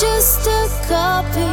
just a copy.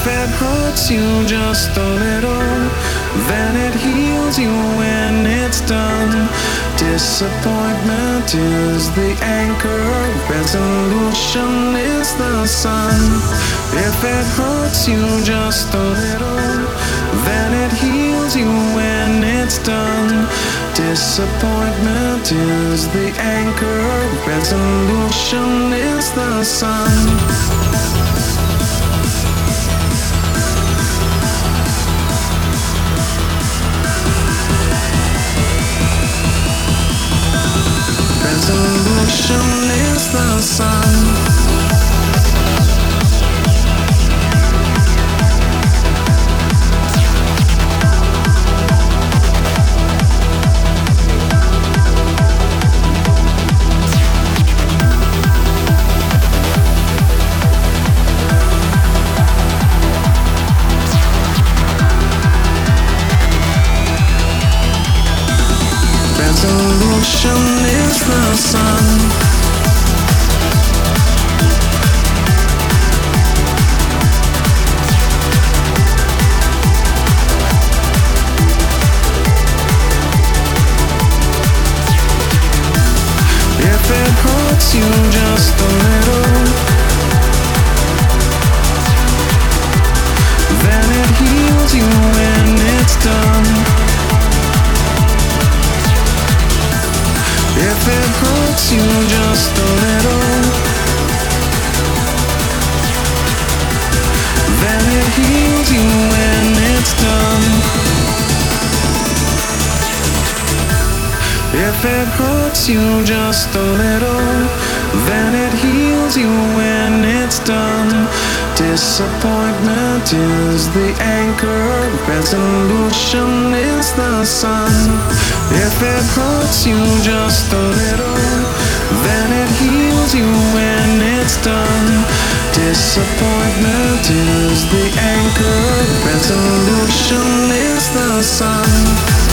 If it hurts you just a little, then it heals you when it's done. Disappointment is the anchor, resolution is the sun. If it hurts you just a little, then it heals you when it's done. Disappointment is the anchor, resolution is the sun. Resolution is the sun. Heals you when it's done. If it hurts you just a little, then it heals you when it's done. Disappointment is the anchor, resolution is the sun. If it hurts you just a little, then it heals you when it's done. Disappointment is the anchor, resolution is the sun.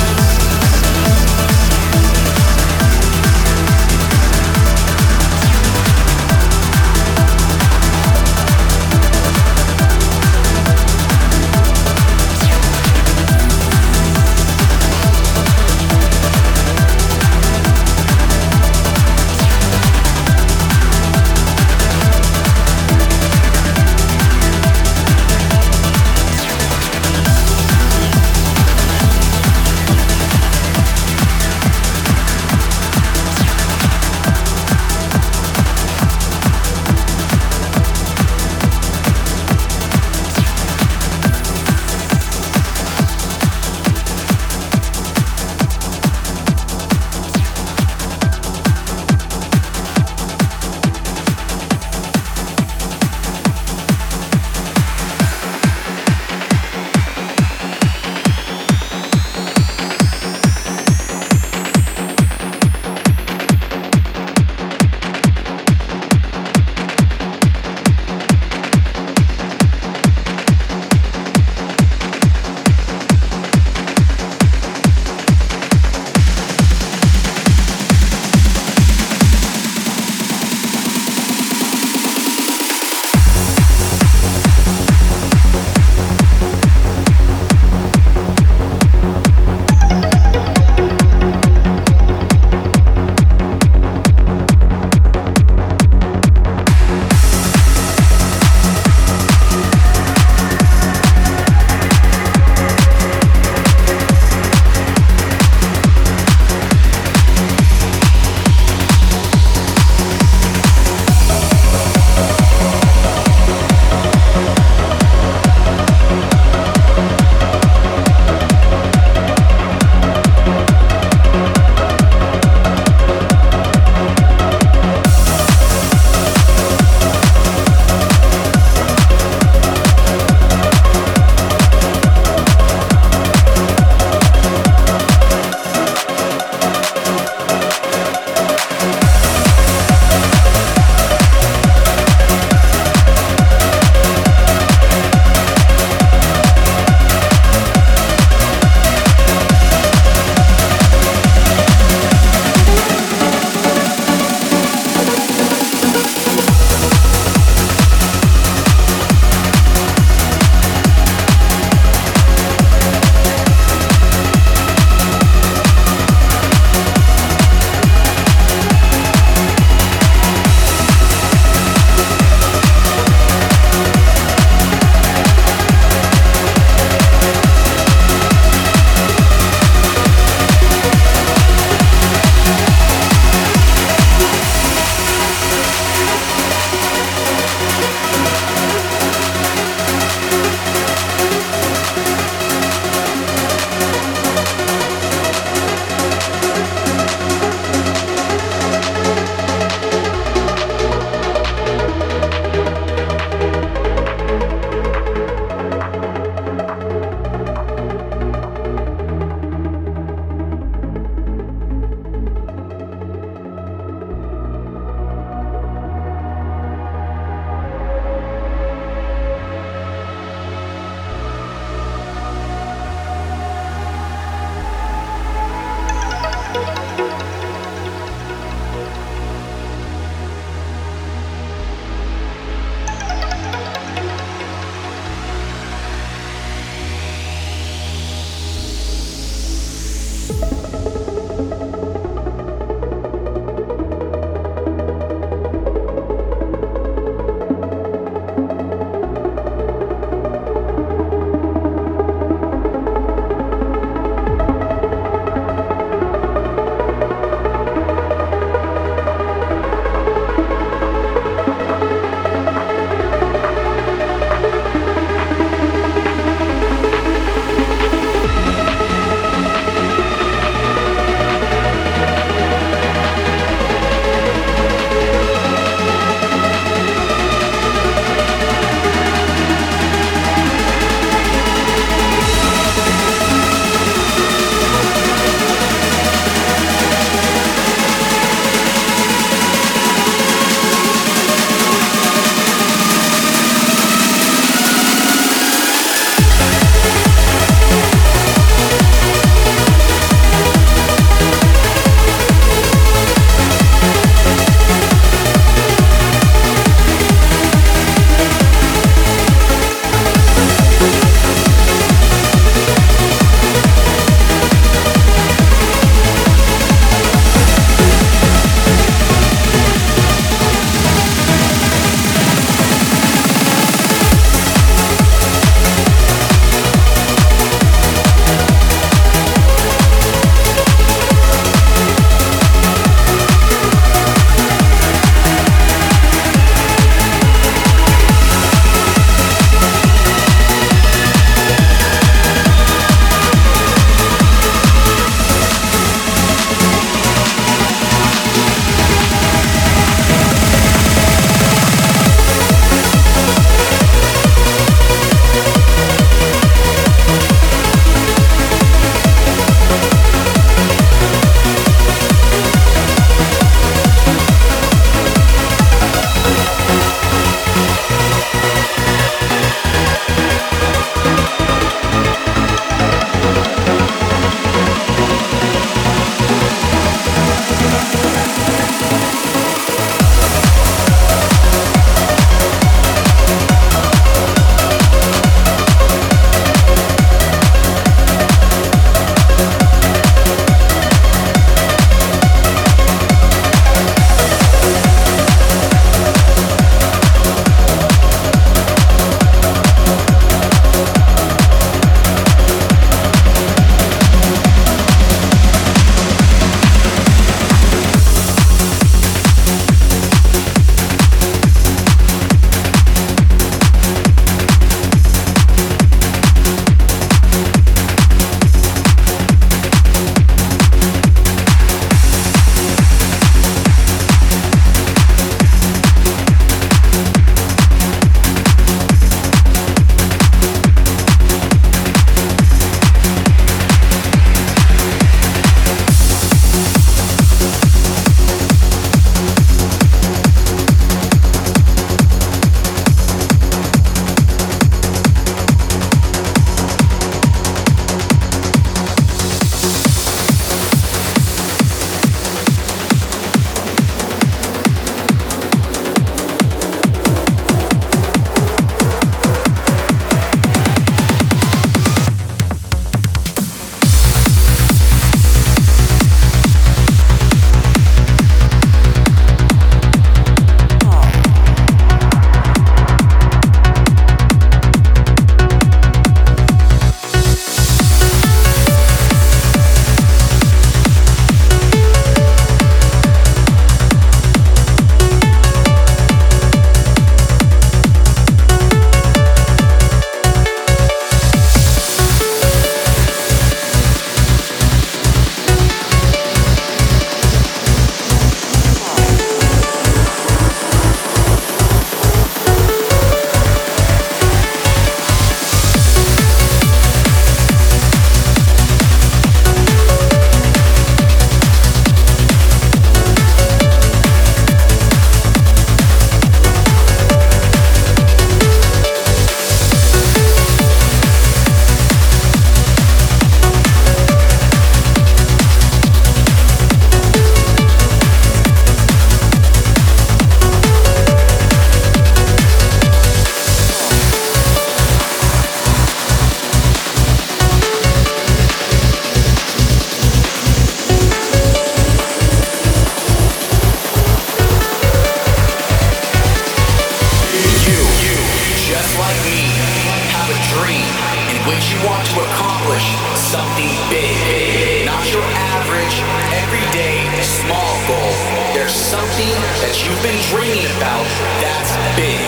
Which you want to accomplish something big. Not your average, everyday, small goal. There's something that you've been dreaming about that's big.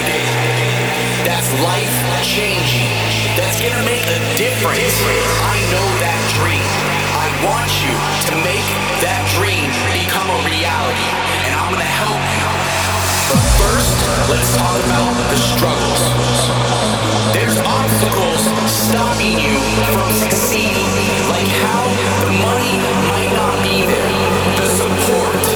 That's life changing. That's gonna make a difference. I know that dream. I want you to make that dream become a reality. And I'm gonna help you. But first, let's talk about the struggles. There's obstacles stopping you from succeeding, like how the money might not be there, the support.